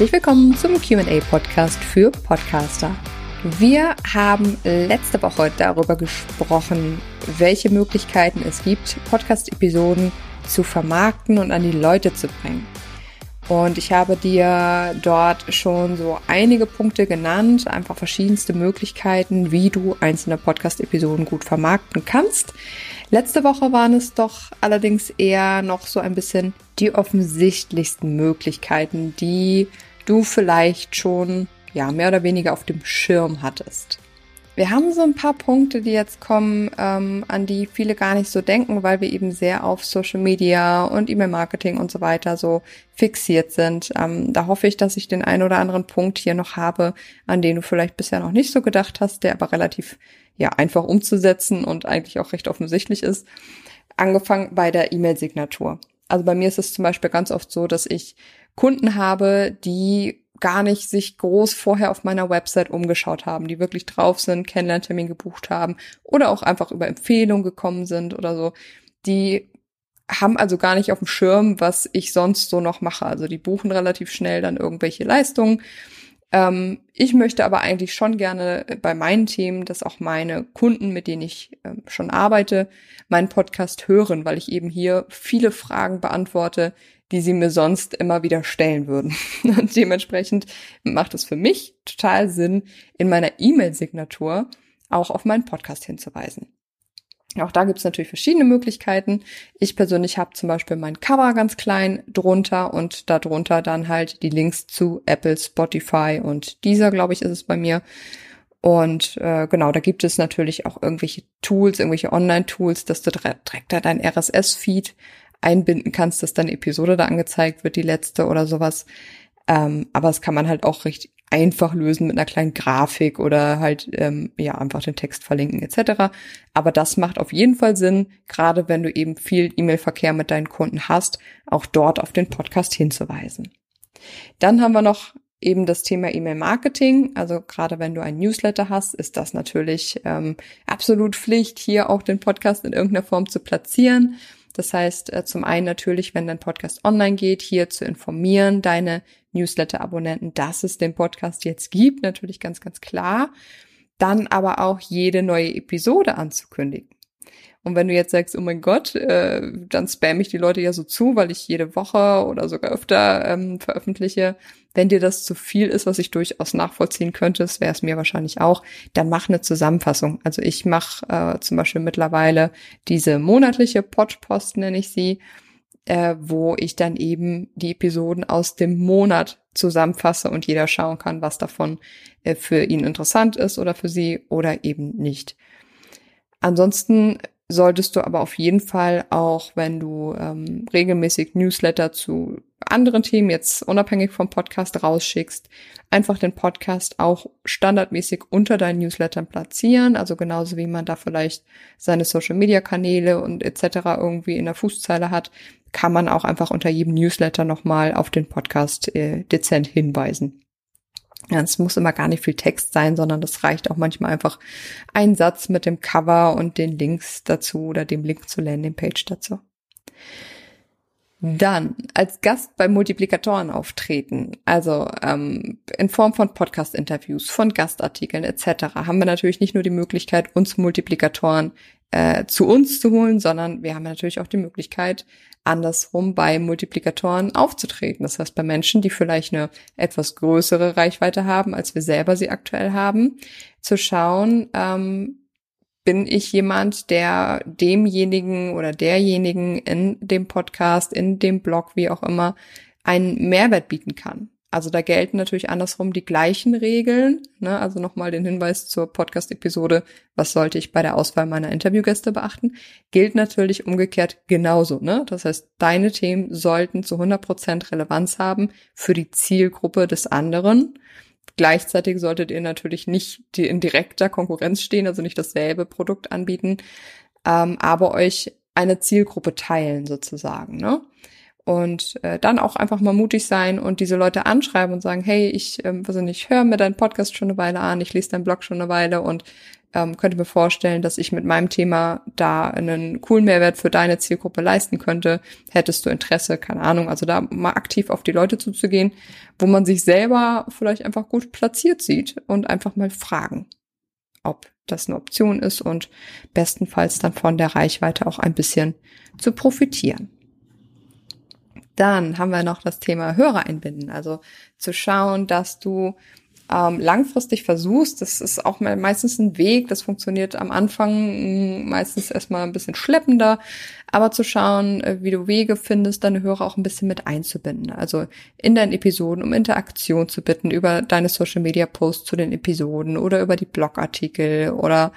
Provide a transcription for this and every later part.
Herzlich willkommen zum QA-Podcast für Podcaster. Wir haben letzte Woche darüber gesprochen, welche Möglichkeiten es gibt, Podcast-Episoden zu vermarkten und an die Leute zu bringen. Und ich habe dir dort schon so einige Punkte genannt, einfach verschiedenste Möglichkeiten, wie du einzelne Podcast-Episoden gut vermarkten kannst. Letzte Woche waren es doch allerdings eher noch so ein bisschen die offensichtlichsten Möglichkeiten, die du vielleicht schon ja mehr oder weniger auf dem Schirm hattest. Wir haben so ein paar Punkte, die jetzt kommen, ähm, an die viele gar nicht so denken, weil wir eben sehr auf Social Media und E-Mail-Marketing und so weiter so fixiert sind. Ähm, da hoffe ich, dass ich den einen oder anderen Punkt hier noch habe, an den du vielleicht bisher noch nicht so gedacht hast, der aber relativ ja einfach umzusetzen und eigentlich auch recht offensichtlich ist. Angefangen bei der E-Mail-Signatur. Also bei mir ist es zum Beispiel ganz oft so, dass ich Kunden habe, die gar nicht sich groß vorher auf meiner Website umgeschaut haben, die wirklich drauf sind, Kennenlerntermin gebucht haben oder auch einfach über Empfehlungen gekommen sind oder so. Die haben also gar nicht auf dem Schirm, was ich sonst so noch mache. Also die buchen relativ schnell dann irgendwelche Leistungen. Ähm, ich möchte aber eigentlich schon gerne bei meinen Themen, dass auch meine Kunden, mit denen ich ähm, schon arbeite, meinen Podcast hören, weil ich eben hier viele Fragen beantworte, die sie mir sonst immer wieder stellen würden. Und dementsprechend macht es für mich total Sinn, in meiner E-Mail-Signatur auch auf meinen Podcast hinzuweisen. Auch da gibt es natürlich verschiedene Möglichkeiten. Ich persönlich habe zum Beispiel mein Cover ganz klein drunter und darunter dann halt die Links zu Apple, Spotify und dieser, glaube ich, ist es bei mir. Und äh, genau, da gibt es natürlich auch irgendwelche Tools, irgendwelche Online-Tools, dass du direkt da dein RSS-Feed einbinden kannst, dass deine Episode da angezeigt wird, die letzte oder sowas. Ähm, aber das kann man halt auch recht einfach lösen mit einer kleinen Grafik oder halt ähm, ja einfach den Text verlinken etc. Aber das macht auf jeden Fall Sinn, gerade wenn du eben viel E-Mail-Verkehr mit deinen Kunden hast, auch dort auf den Podcast hinzuweisen. Dann haben wir noch eben das Thema E-Mail-Marketing. Also gerade wenn du ein Newsletter hast, ist das natürlich ähm, absolut Pflicht, hier auch den Podcast in irgendeiner Form zu platzieren. Das heißt, äh, zum einen natürlich, wenn dein Podcast online geht, hier zu informieren, deine Newsletter-Abonnenten, dass es den Podcast jetzt gibt, natürlich ganz, ganz klar. Dann aber auch jede neue Episode anzukündigen. Und wenn du jetzt sagst, oh mein Gott, äh, dann spam ich die Leute ja so zu, weil ich jede Woche oder sogar öfter ähm, veröffentliche. Wenn dir das zu viel ist, was ich durchaus nachvollziehen könnte, das wäre es mir wahrscheinlich auch, dann mach eine Zusammenfassung. Also ich mache äh, zum Beispiel mittlerweile diese monatliche Podpost, nenne ich sie, äh, wo ich dann eben die Episoden aus dem Monat zusammenfasse und jeder schauen kann, was davon äh, für ihn interessant ist oder für sie oder eben nicht. Ansonsten solltest du aber auf jeden Fall auch, wenn du ähm, regelmäßig Newsletter zu anderen Themen jetzt unabhängig vom Podcast rausschickst, einfach den Podcast auch standardmäßig unter deinen Newslettern platzieren, also genauso wie man da vielleicht seine Social Media Kanäle und etc. irgendwie in der Fußzeile hat, kann man auch einfach unter jedem Newsletter nochmal auf den Podcast äh, dezent hinweisen. Es muss immer gar nicht viel Text sein, sondern das reicht auch manchmal einfach ein Satz mit dem Cover und den Links dazu oder dem Link zur Landingpage dazu. Dann als Gast bei Multiplikatoren auftreten, also ähm, in Form von Podcast-Interviews, von Gastartikeln etc. haben wir natürlich nicht nur die Möglichkeit, uns Multiplikatoren äh, zu uns zu holen, sondern wir haben natürlich auch die Möglichkeit, andersrum bei Multiplikatoren aufzutreten. Das heißt, bei Menschen, die vielleicht eine etwas größere Reichweite haben, als wir selber sie aktuell haben, zu schauen, ähm, bin ich jemand, der demjenigen oder derjenigen in dem Podcast, in dem Blog, wie auch immer, einen Mehrwert bieten kann. Also da gelten natürlich andersrum die gleichen Regeln. Ne? Also nochmal den Hinweis zur Podcast-Episode, was sollte ich bei der Auswahl meiner Interviewgäste beachten, gilt natürlich umgekehrt genauso. Ne? Das heißt, deine Themen sollten zu 100 Prozent Relevanz haben für die Zielgruppe des anderen. Gleichzeitig solltet ihr natürlich nicht in direkter Konkurrenz stehen, also nicht dasselbe Produkt anbieten, ähm, aber euch eine Zielgruppe teilen sozusagen. Ne? und äh, dann auch einfach mal mutig sein und diese Leute anschreiben und sagen, hey, ich ähm, weiß nicht, höre mir deinen Podcast schon eine Weile an, ich lese deinen Blog schon eine Weile und ähm, könnte mir vorstellen, dass ich mit meinem Thema da einen coolen Mehrwert für deine Zielgruppe leisten könnte. Hättest du Interesse, keine Ahnung, also da mal aktiv auf die Leute zuzugehen, wo man sich selber vielleicht einfach gut platziert sieht und einfach mal fragen, ob das eine Option ist und bestenfalls dann von der Reichweite auch ein bisschen zu profitieren. Dann haben wir noch das Thema Hörer einbinden, also zu schauen, dass du ähm, langfristig versuchst, das ist auch meistens ein Weg, das funktioniert am Anfang hm, meistens erstmal ein bisschen schleppender, aber zu schauen, äh, wie du Wege findest, deine Hörer auch ein bisschen mit einzubinden. Also in deinen Episoden, um Interaktion zu bitten über deine Social Media Posts zu den Episoden oder über die Blogartikel oder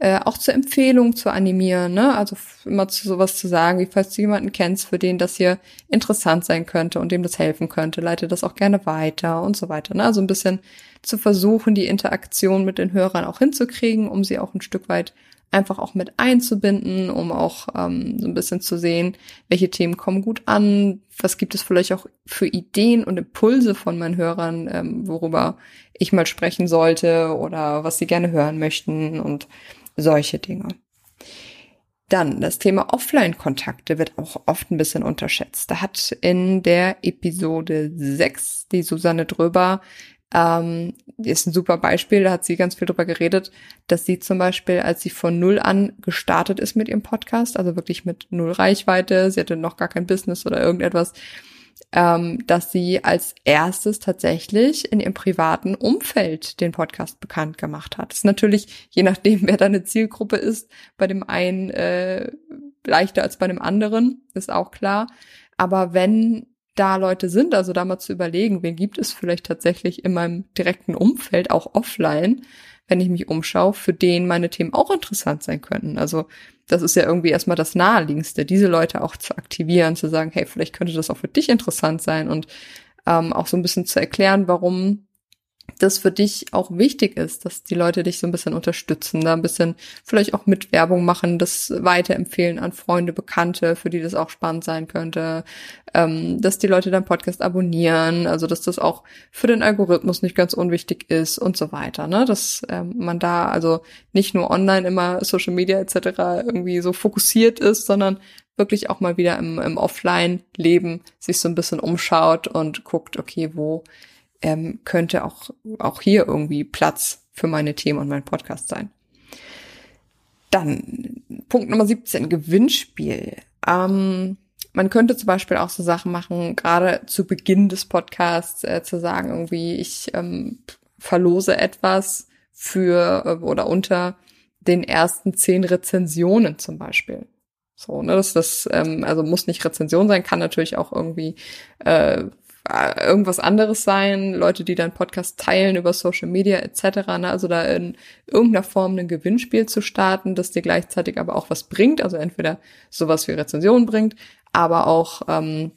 äh, auch zur Empfehlung zu animieren, ne? Also immer zu sowas zu sagen, wie falls du jemanden kennst, für den das hier interessant sein könnte und dem das helfen könnte, leite das auch gerne weiter und so weiter. Ne? Also ein bisschen zu versuchen, die Interaktion mit den Hörern auch hinzukriegen, um sie auch ein Stück weit einfach auch mit einzubinden, um auch ähm, so ein bisschen zu sehen, welche Themen kommen gut an, was gibt es vielleicht auch für Ideen und Impulse von meinen Hörern, ähm, worüber ich mal sprechen sollte oder was sie gerne hören möchten und solche Dinge. Dann das Thema Offline-Kontakte wird auch oft ein bisschen unterschätzt. Da hat in der Episode 6 die Susanne Dröber ähm, ist ein super Beispiel, da hat sie ganz viel drüber geredet, dass sie zum Beispiel, als sie von null an gestartet ist mit ihrem Podcast, also wirklich mit null Reichweite, sie hatte noch gar kein Business oder irgendetwas, ähm, dass sie als erstes tatsächlich in ihrem privaten Umfeld den Podcast bekannt gemacht hat. Das ist natürlich, je nachdem, wer deine Zielgruppe ist, bei dem einen äh, leichter als bei dem anderen, ist auch klar. Aber wenn da Leute sind, also da mal zu überlegen, wen gibt es vielleicht tatsächlich in meinem direkten Umfeld, auch offline, wenn ich mich umschaue, für den meine Themen auch interessant sein könnten. Also das ist ja irgendwie erstmal das Naheliegendste, diese Leute auch zu aktivieren, zu sagen, hey, vielleicht könnte das auch für dich interessant sein und ähm, auch so ein bisschen zu erklären, warum das für dich auch wichtig ist, dass die Leute dich so ein bisschen unterstützen, da ein bisschen vielleicht auch mit Werbung machen, das weiterempfehlen an Freunde, Bekannte, für die das auch spannend sein könnte, ähm, dass die Leute deinen Podcast abonnieren, also dass das auch für den Algorithmus nicht ganz unwichtig ist und so weiter, ne? Dass ähm, man da also nicht nur online immer Social Media etc. irgendwie so fokussiert ist, sondern wirklich auch mal wieder im, im Offline-Leben sich so ein bisschen umschaut und guckt, okay, wo ähm, könnte auch, auch hier irgendwie Platz für meine Themen und meinen Podcast sein. Dann Punkt Nummer 17, Gewinnspiel. Ähm, man könnte zum Beispiel auch so Sachen machen, gerade zu Beginn des Podcasts äh, zu sagen, irgendwie, ich ähm, verlose etwas für äh, oder unter den ersten zehn Rezensionen zum Beispiel. So, ne, das, das ähm, also muss nicht Rezension sein, kann natürlich auch irgendwie äh, irgendwas anderes sein, Leute, die deinen Podcast teilen über Social Media etc. Ne? Also da in irgendeiner Form ein Gewinnspiel zu starten, das dir gleichzeitig aber auch was bringt, also entweder sowas wie Rezensionen bringt, aber auch ähm,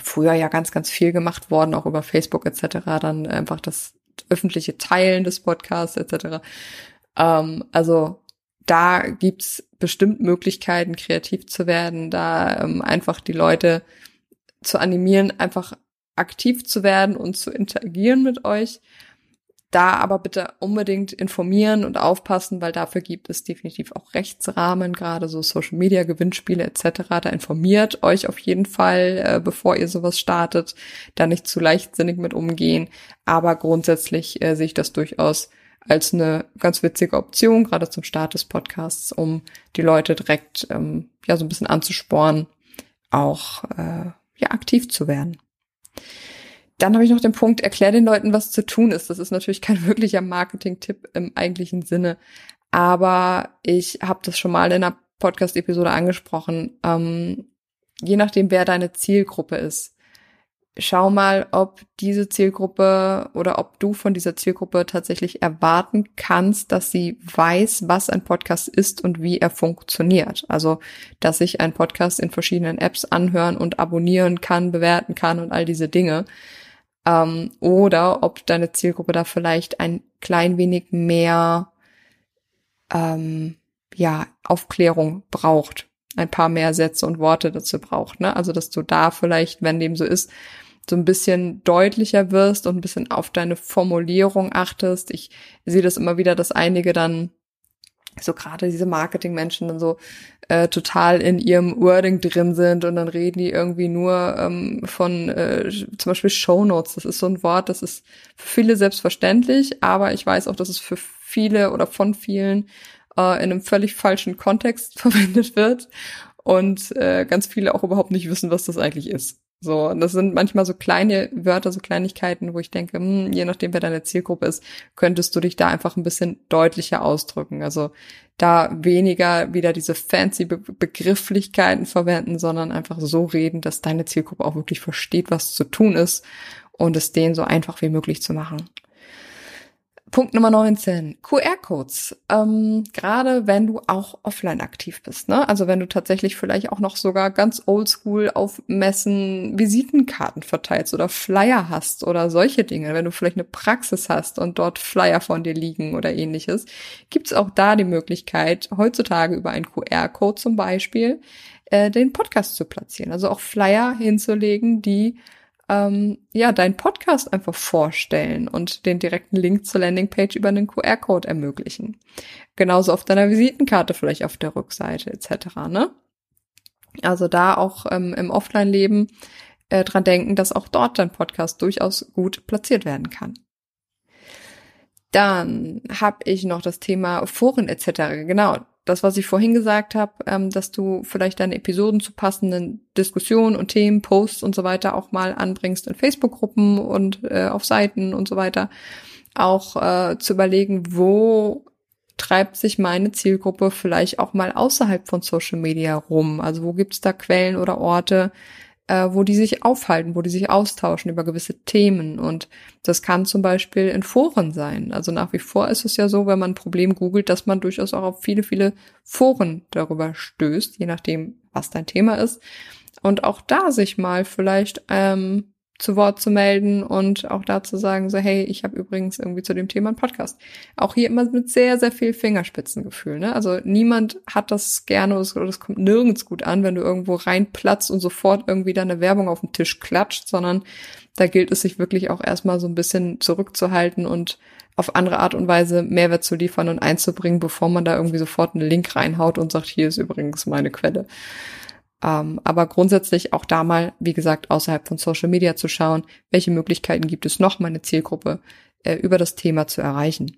früher ja ganz, ganz viel gemacht worden, auch über Facebook etc. Dann einfach das öffentliche Teilen des Podcasts etc. Ähm, also da gibt's bestimmt Möglichkeiten, kreativ zu werden, da ähm, einfach die Leute zu animieren, einfach aktiv zu werden und zu interagieren mit euch. Da aber bitte unbedingt informieren und aufpassen, weil dafür gibt es definitiv auch Rechtsrahmen, gerade so Social Media, Gewinnspiele etc. Da informiert euch auf jeden Fall, äh, bevor ihr sowas startet, da nicht zu leichtsinnig mit umgehen. Aber grundsätzlich äh, sehe ich das durchaus als eine ganz witzige Option, gerade zum Start des Podcasts, um die Leute direkt ähm, ja so ein bisschen anzusporen, auch äh, ja aktiv zu werden. Dann habe ich noch den Punkt, erklär den Leuten, was zu tun ist. Das ist natürlich kein wirklicher Marketing-Tipp im eigentlichen Sinne. Aber ich habe das schon mal in einer Podcast-Episode angesprochen. Ähm, je nachdem, wer deine Zielgruppe ist, schau mal, ob diese Zielgruppe oder ob du von dieser Zielgruppe tatsächlich erwarten kannst, dass sie weiß, was ein Podcast ist und wie er funktioniert. Also, dass ich einen Podcast in verschiedenen Apps anhören und abonnieren kann, bewerten kann und all diese Dinge. Ähm, oder ob deine Zielgruppe da vielleicht ein klein wenig mehr ähm, ja, Aufklärung braucht ein paar mehr Sätze und Worte dazu braucht. Ne? Also dass du da vielleicht, wenn dem so ist, so ein bisschen deutlicher wirst und ein bisschen auf deine Formulierung achtest. Ich sehe das immer wieder, dass einige dann so gerade diese Marketingmenschen dann so äh, total in ihrem Wording drin sind und dann reden die irgendwie nur ähm, von äh, zum Beispiel Show Notes. Das ist so ein Wort, das ist für viele selbstverständlich, aber ich weiß auch, dass es für viele oder von vielen äh, in einem völlig falschen Kontext verwendet wird und äh, ganz viele auch überhaupt nicht wissen, was das eigentlich ist. So, das sind manchmal so kleine Wörter, so Kleinigkeiten, wo ich denke, hm, je nachdem, wer deine Zielgruppe ist, könntest du dich da einfach ein bisschen deutlicher ausdrücken. Also da weniger wieder diese fancy Be Begrifflichkeiten verwenden, sondern einfach so reden, dass deine Zielgruppe auch wirklich versteht, was zu tun ist und es denen so einfach wie möglich zu machen. Punkt Nummer 19, QR-Codes. Ähm, Gerade wenn du auch offline aktiv bist, ne? Also wenn du tatsächlich vielleicht auch noch sogar ganz oldschool auf Messen Visitenkarten verteilst oder Flyer hast oder solche Dinge, wenn du vielleicht eine Praxis hast und dort Flyer von dir liegen oder ähnliches, gibt's auch da die Möglichkeit, heutzutage über einen QR-Code zum Beispiel, äh, den Podcast zu platzieren. Also auch Flyer hinzulegen, die ähm, ja, deinen Podcast einfach vorstellen und den direkten Link zur Landingpage über einen QR-Code ermöglichen. Genauso auf deiner Visitenkarte vielleicht auf der Rückseite etc. Ne? Also da auch ähm, im Offline-Leben äh, dran denken, dass auch dort dein Podcast durchaus gut platziert werden kann. Dann habe ich noch das Thema Foren etc. Genau, das, was ich vorhin gesagt habe, ähm, dass du vielleicht deine Episoden zu passenden Diskussionen und Themen, Posts und so weiter auch mal anbringst in Facebook-Gruppen und äh, auf Seiten und so weiter. Auch äh, zu überlegen, wo treibt sich meine Zielgruppe vielleicht auch mal außerhalb von Social Media rum? Also wo gibt's da Quellen oder Orte, äh, wo die sich aufhalten, wo die sich austauschen über gewisse Themen. Und das kann zum Beispiel in Foren sein. Also nach wie vor ist es ja so, wenn man ein Problem googelt, dass man durchaus auch auf viele, viele Foren darüber stößt, je nachdem, was dein Thema ist. Und auch da sich mal vielleicht ähm, zu Wort zu melden und auch da zu sagen, so, hey, ich habe übrigens irgendwie zu dem Thema einen Podcast. Auch hier immer mit sehr, sehr viel Fingerspitzengefühl. Ne? Also niemand hat das gerne oder es kommt nirgends gut an, wenn du irgendwo reinplatzt und sofort irgendwie deine Werbung auf den Tisch klatscht, sondern da gilt es sich wirklich auch erstmal so ein bisschen zurückzuhalten und auf andere Art und Weise Mehrwert zu liefern und einzubringen, bevor man da irgendwie sofort einen Link reinhaut und sagt, hier ist übrigens meine Quelle. Ähm, aber grundsätzlich auch da mal, wie gesagt, außerhalb von Social Media zu schauen, welche Möglichkeiten gibt es noch, meine Zielgruppe äh, über das Thema zu erreichen.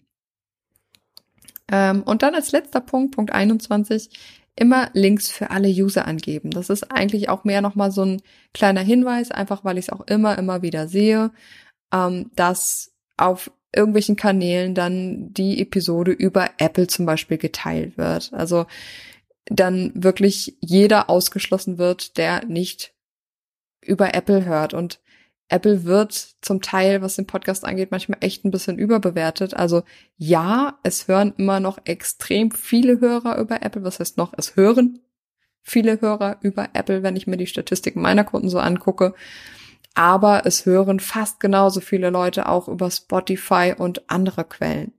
Ähm, und dann als letzter Punkt, Punkt 21, immer Links für alle User angeben. Das ist eigentlich auch mehr nochmal so ein kleiner Hinweis, einfach weil ich es auch immer, immer wieder sehe, ähm, dass auf irgendwelchen Kanälen dann die Episode über Apple zum Beispiel geteilt wird. Also dann wirklich jeder ausgeschlossen wird, der nicht über Apple hört. Und Apple wird zum Teil, was den Podcast angeht, manchmal echt ein bisschen überbewertet. Also ja, es hören immer noch extrem viele Hörer über Apple. Was heißt noch? Es hören viele Hörer über Apple, wenn ich mir die Statistiken meiner Kunden so angucke. Aber es hören fast genauso viele Leute auch über Spotify und andere Quellen.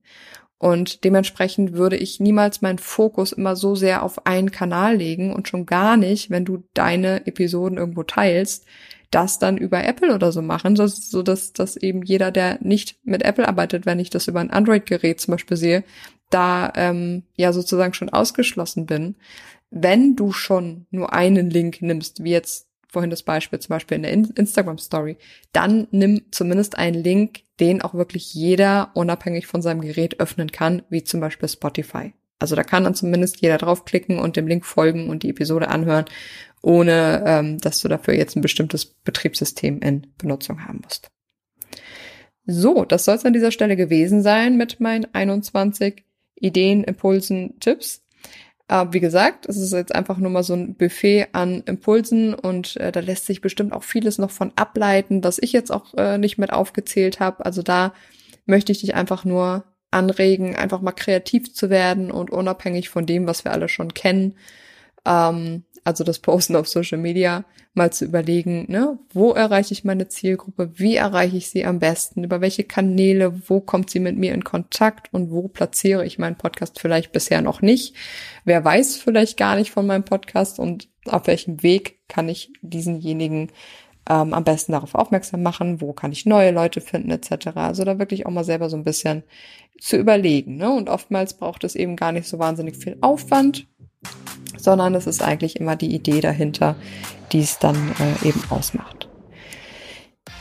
Und dementsprechend würde ich niemals meinen Fokus immer so sehr auf einen Kanal legen und schon gar nicht, wenn du deine Episoden irgendwo teilst, das dann über Apple oder so machen, so, so dass, dass eben jeder, der nicht mit Apple arbeitet, wenn ich das über ein Android-Gerät zum Beispiel sehe, da ähm, ja sozusagen schon ausgeschlossen bin. Wenn du schon nur einen Link nimmst, wie jetzt vorhin das Beispiel zum Beispiel in der Instagram Story, dann nimm zumindest einen Link, den auch wirklich jeder unabhängig von seinem Gerät öffnen kann, wie zum Beispiel Spotify. Also da kann dann zumindest jeder draufklicken und dem Link folgen und die Episode anhören, ohne ähm, dass du dafür jetzt ein bestimmtes Betriebssystem in Benutzung haben musst. So, das soll es an dieser Stelle gewesen sein mit meinen 21 Ideen, Impulsen, Tipps. Aber wie gesagt, es ist jetzt einfach nur mal so ein Buffet an Impulsen und äh, da lässt sich bestimmt auch vieles noch von ableiten, was ich jetzt auch äh, nicht mit aufgezählt habe. Also da möchte ich dich einfach nur anregen, einfach mal kreativ zu werden und unabhängig von dem, was wir alle schon kennen, ähm, also das Posten auf Social Media, mal zu überlegen, ne, wo erreiche ich meine Zielgruppe, wie erreiche ich sie am besten, über welche Kanäle, wo kommt sie mit mir in Kontakt und wo platziere ich meinen Podcast vielleicht bisher noch nicht. Wer weiß vielleicht gar nicht von meinem Podcast und auf welchem Weg kann ich diesenjenigen ähm, am besten darauf aufmerksam machen, wo kann ich neue Leute finden etc. Also da wirklich auch mal selber so ein bisschen zu überlegen. Ne? Und oftmals braucht es eben gar nicht so wahnsinnig viel Aufwand, sondern es ist eigentlich immer die Idee dahinter, die es dann äh, eben ausmacht.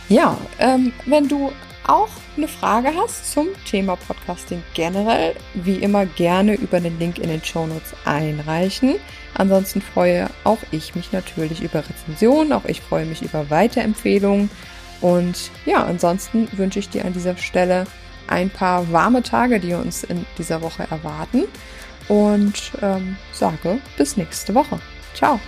Ja, ähm, wenn du auch eine Frage hast zum Thema Podcasting generell, wie immer gerne über den Link in den Show Notes einreichen. Ansonsten freue auch ich mich natürlich über Rezensionen, auch ich freue mich über Weiterempfehlungen. Und ja, ansonsten wünsche ich dir an dieser Stelle ein paar warme Tage, die uns in dieser Woche erwarten. Und ähm, sage bis nächste Woche. Ciao.